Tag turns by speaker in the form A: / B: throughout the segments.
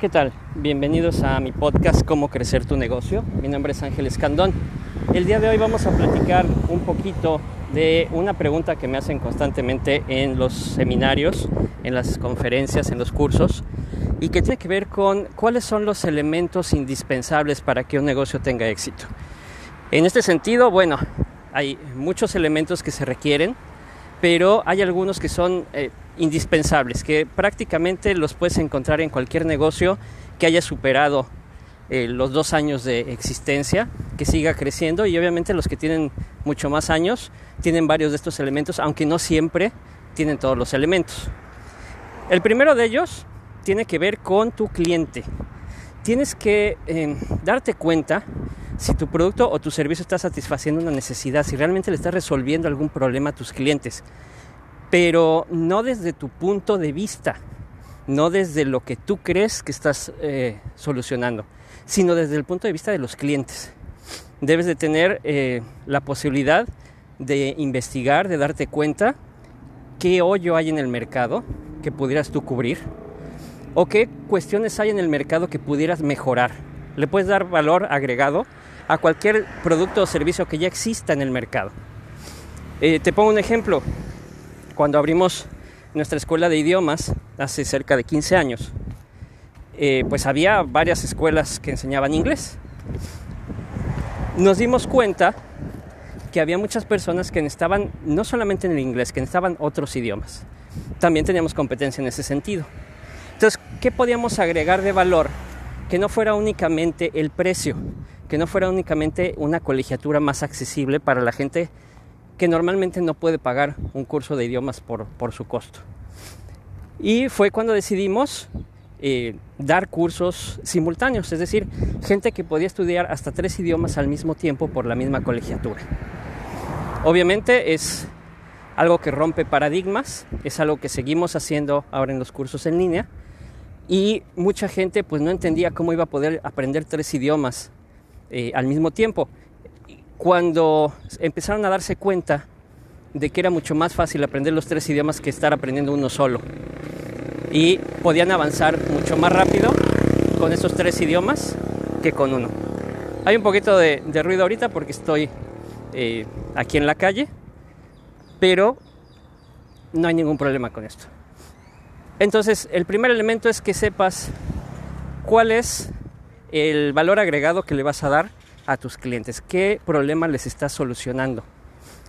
A: ¿Qué tal? Bienvenidos a mi podcast Cómo crecer tu negocio. Mi nombre es Ángel Escandón. El día de hoy vamos a platicar un poquito de una pregunta que me hacen constantemente en los seminarios, en las conferencias, en los cursos, y que tiene que ver con cuáles son los elementos indispensables para que un negocio tenga éxito. En este sentido, bueno, hay muchos elementos que se requieren, pero hay algunos que son eh, indispensables, que prácticamente los puedes encontrar en cualquier negocio que haya superado eh, los dos años de existencia, que siga creciendo y obviamente los que tienen mucho más años tienen varios de estos elementos, aunque no siempre tienen todos los elementos. El primero de ellos tiene que ver con tu cliente. Tienes que eh, darte cuenta si tu producto o tu servicio está satisfaciendo una necesidad, si realmente le estás resolviendo algún problema a tus clientes, pero no desde tu punto de vista, no desde lo que tú crees que estás eh, solucionando, sino desde el punto de vista de los clientes. Debes de tener eh, la posibilidad de investigar, de darte cuenta qué hoyo hay en el mercado que pudieras tú cubrir o qué cuestiones hay en el mercado que pudieras mejorar. Le puedes dar valor agregado a cualquier producto o servicio que ya exista en el mercado. Eh, te pongo un ejemplo. Cuando abrimos nuestra escuela de idiomas hace cerca de 15 años, eh, pues había varias escuelas que enseñaban inglés. Nos dimos cuenta que había muchas personas que necesitaban no solamente en el inglés, que necesitaban otros idiomas. También teníamos competencia en ese sentido. Entonces, ¿qué podíamos agregar de valor que no fuera únicamente el precio, que no fuera únicamente una colegiatura más accesible para la gente que normalmente no puede pagar un curso de idiomas por, su costo. Y fue cuando decidimos eh, dar cursos simultáneos, es decir, gente que podía estudiar hasta tres idiomas al mismo tiempo por la misma colegiatura. Obviamente es algo que rompe paradigmas, es algo que seguimos haciendo ahora en los cursos en línea y mucha gente pues no entendía cómo iba a poder aprender tres idiomas eh, al mismo tiempo. Cuando empezaron a darse cuenta de que era mucho más fácil aprender los tres idiomas que estar aprendiendo uno solo y podían avanzar mucho más rápido con esos tres idiomas que con uno. Hay un poquito de, ruido ahorita porque estoy eh, aquí en la calle, pero no hay ningún problema con esto. Entonces, el primer elemento es que sepas cuál es el valor agregado que le vas a dar a tus clientes, qué problema les estás solucionando.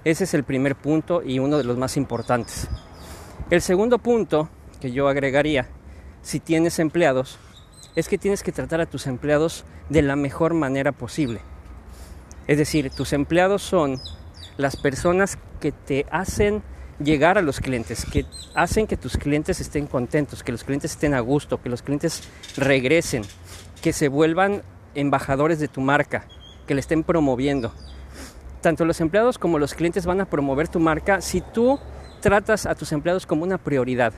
A: Ese es el primer punto y uno de los más importantes. El segundo punto que yo agregaría, si tienes empleados, es que tienes que tratar a tus empleados de la mejor manera posible. Es decir, tus empleados son las personas que te hacen llegar a los clientes, que hacen que tus clientes estén contentos, que los clientes estén a gusto, que los clientes regresen, que se vuelvan embajadores de tu marca, que le estén promoviendo. Tanto los empleados como los clientes van a promover tu marca si tú tratas a tus empleados como una prioridad.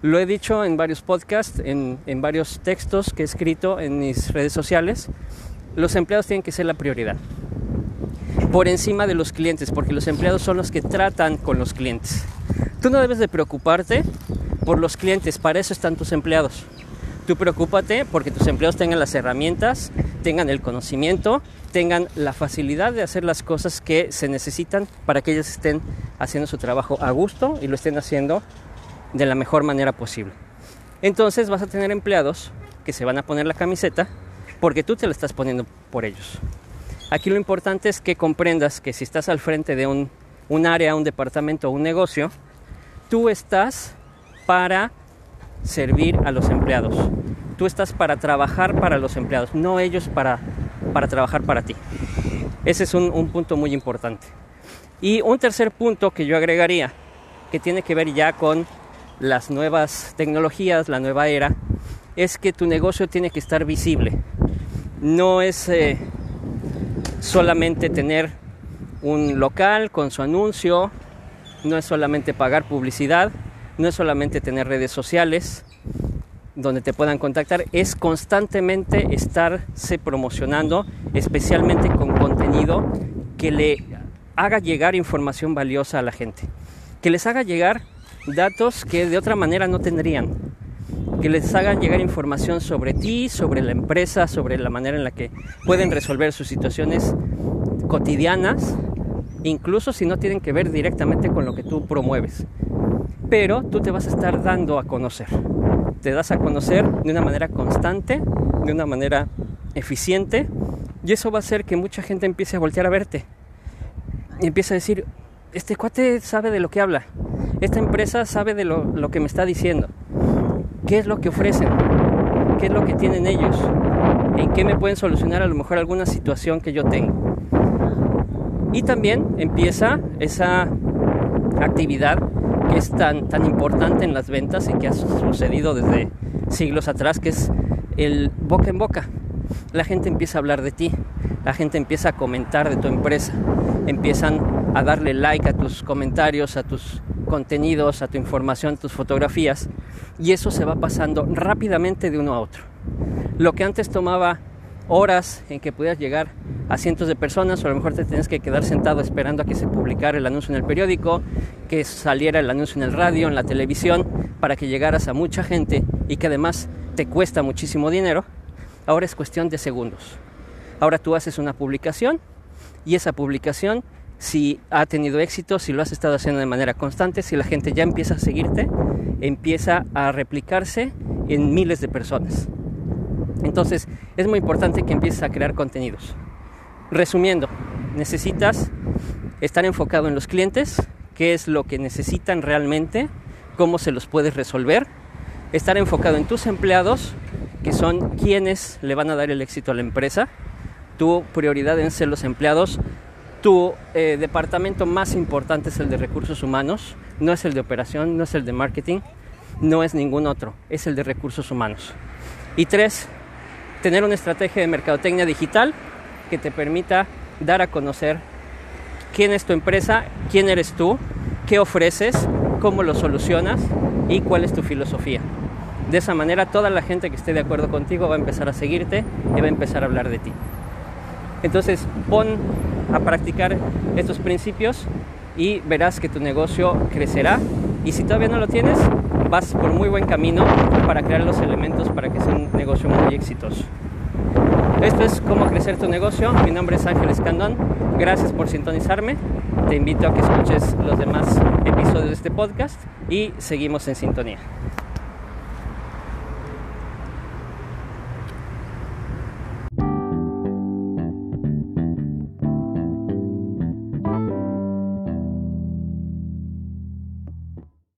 A: Lo he dicho en varios podcasts, en, en varios textos que he escrito en mis redes sociales. Los empleados tienen que ser la prioridad por encima de los clientes, porque los empleados son los que tratan con los clientes. Tú no debes de preocuparte por los clientes, para eso están tus empleados. Tú preocúpate porque tus empleados tengan las herramientas, tengan el conocimiento, tengan la facilidad de hacer las cosas que se necesitan para que ellos estén haciendo su trabajo a gusto y lo estén haciendo de la mejor manera posible. Entonces vas a tener empleados que se van a poner la camiseta porque tú te la estás poniendo por ellos. Aquí lo importante es que comprendas que si estás al frente de un, área, un departamento o un negocio, tú estás para servir a los empleados. Tú estás para trabajar para los empleados, no ellos para, para trabajar para ti. Ese es un, un punto muy importante. Y un tercer punto que yo agregaría, que tiene que ver ya con las nuevas tecnologías, la nueva era, es que tu negocio tiene que estar visible. No es eh, solamente tener un local con su anuncio, no es solamente pagar publicidad, no es solamente tener redes sociales donde te puedan contactar, es constantemente estarse promocionando, especialmente con contenido que le haga llegar información valiosa a la gente, que les haga llegar datos que de otra manera no tendrían. que les hagan llegar información sobre ti, sobre la empresa, sobre la manera en la que pueden resolver sus situaciones cotidianas, incluso si no tienen que ver directamente con lo que tú promueves. Pero tú te vas a estar dando a conocer. Te das a conocer de una manera constante, de una manera eficiente, y eso va a hacer que mucha gente empiece a voltear a verte. Y empiece a decir, este cuate sabe de lo que habla, esta empresa sabe de lo, lo que me está diciendo, qué es lo que ofrecen, qué es lo que tienen ellos, en qué me pueden solucionar a lo mejor alguna situación que yo tengo. Y también empieza esa actividad que es tan, tan importante en las ventas y que ha sucedido desde siglos atrás, que es el boca en boca. La gente empieza a hablar de ti, la gente empieza a comentar de tu empresa, empiezan a darle like a tus comentarios, a tus contenidos, a tu información, a tus fotografías, y eso se va pasando rápidamente de uno a otro. Lo que antes tomaba horas en que pudieras llegar a cientos de personas, o a lo mejor te tienes que quedar sentado esperando a que se publicara el anuncio en el periódico, que saliera el anuncio en el radio, en la televisión, para que llegaras a mucha gente y que además te cuesta muchísimo dinero, ahora es cuestión de segundos. Ahora tú haces una publicación y esa publicación, si ha tenido éxito, si lo has estado haciendo de manera constante, si la gente ya empieza a seguirte, empieza a replicarse en miles de personas. Entonces es muy importante que empieces a crear contenidos. Resumiendo, necesitas estar enfocado en los clientes, qué es lo que necesitan realmente, cómo se los puedes resolver, estar enfocado en tus empleados, que son quienes le van a dar el éxito a la empresa. Tu prioridad deben ser los empleados. Tu eh, departamento más importante es el de recursos humanos, no es el de operación, no es el de marketing, no es ningún otro, es el de recursos humanos. Y tres, tener una estrategia de mercadotecnia digital que te permita dar a conocer quién es tu empresa, quién eres tú, qué ofreces, cómo lo solucionas y cuál es tu filosofía. De esa manera toda la gente que esté de acuerdo contigo va a empezar a seguirte y va a empezar a hablar de ti. Entonces pon a practicar estos principios y verás que tu negocio crecerá y si todavía no lo tienes, vas por muy buen camino para crear los elementos para que sea un negocio muy exitoso. Esto es cómo crecer tu negocio. Mi nombre es Ángel Escandón. Gracias por sintonizarme. Te invito a que escuches los demás episodios de este podcast y seguimos en sintonía.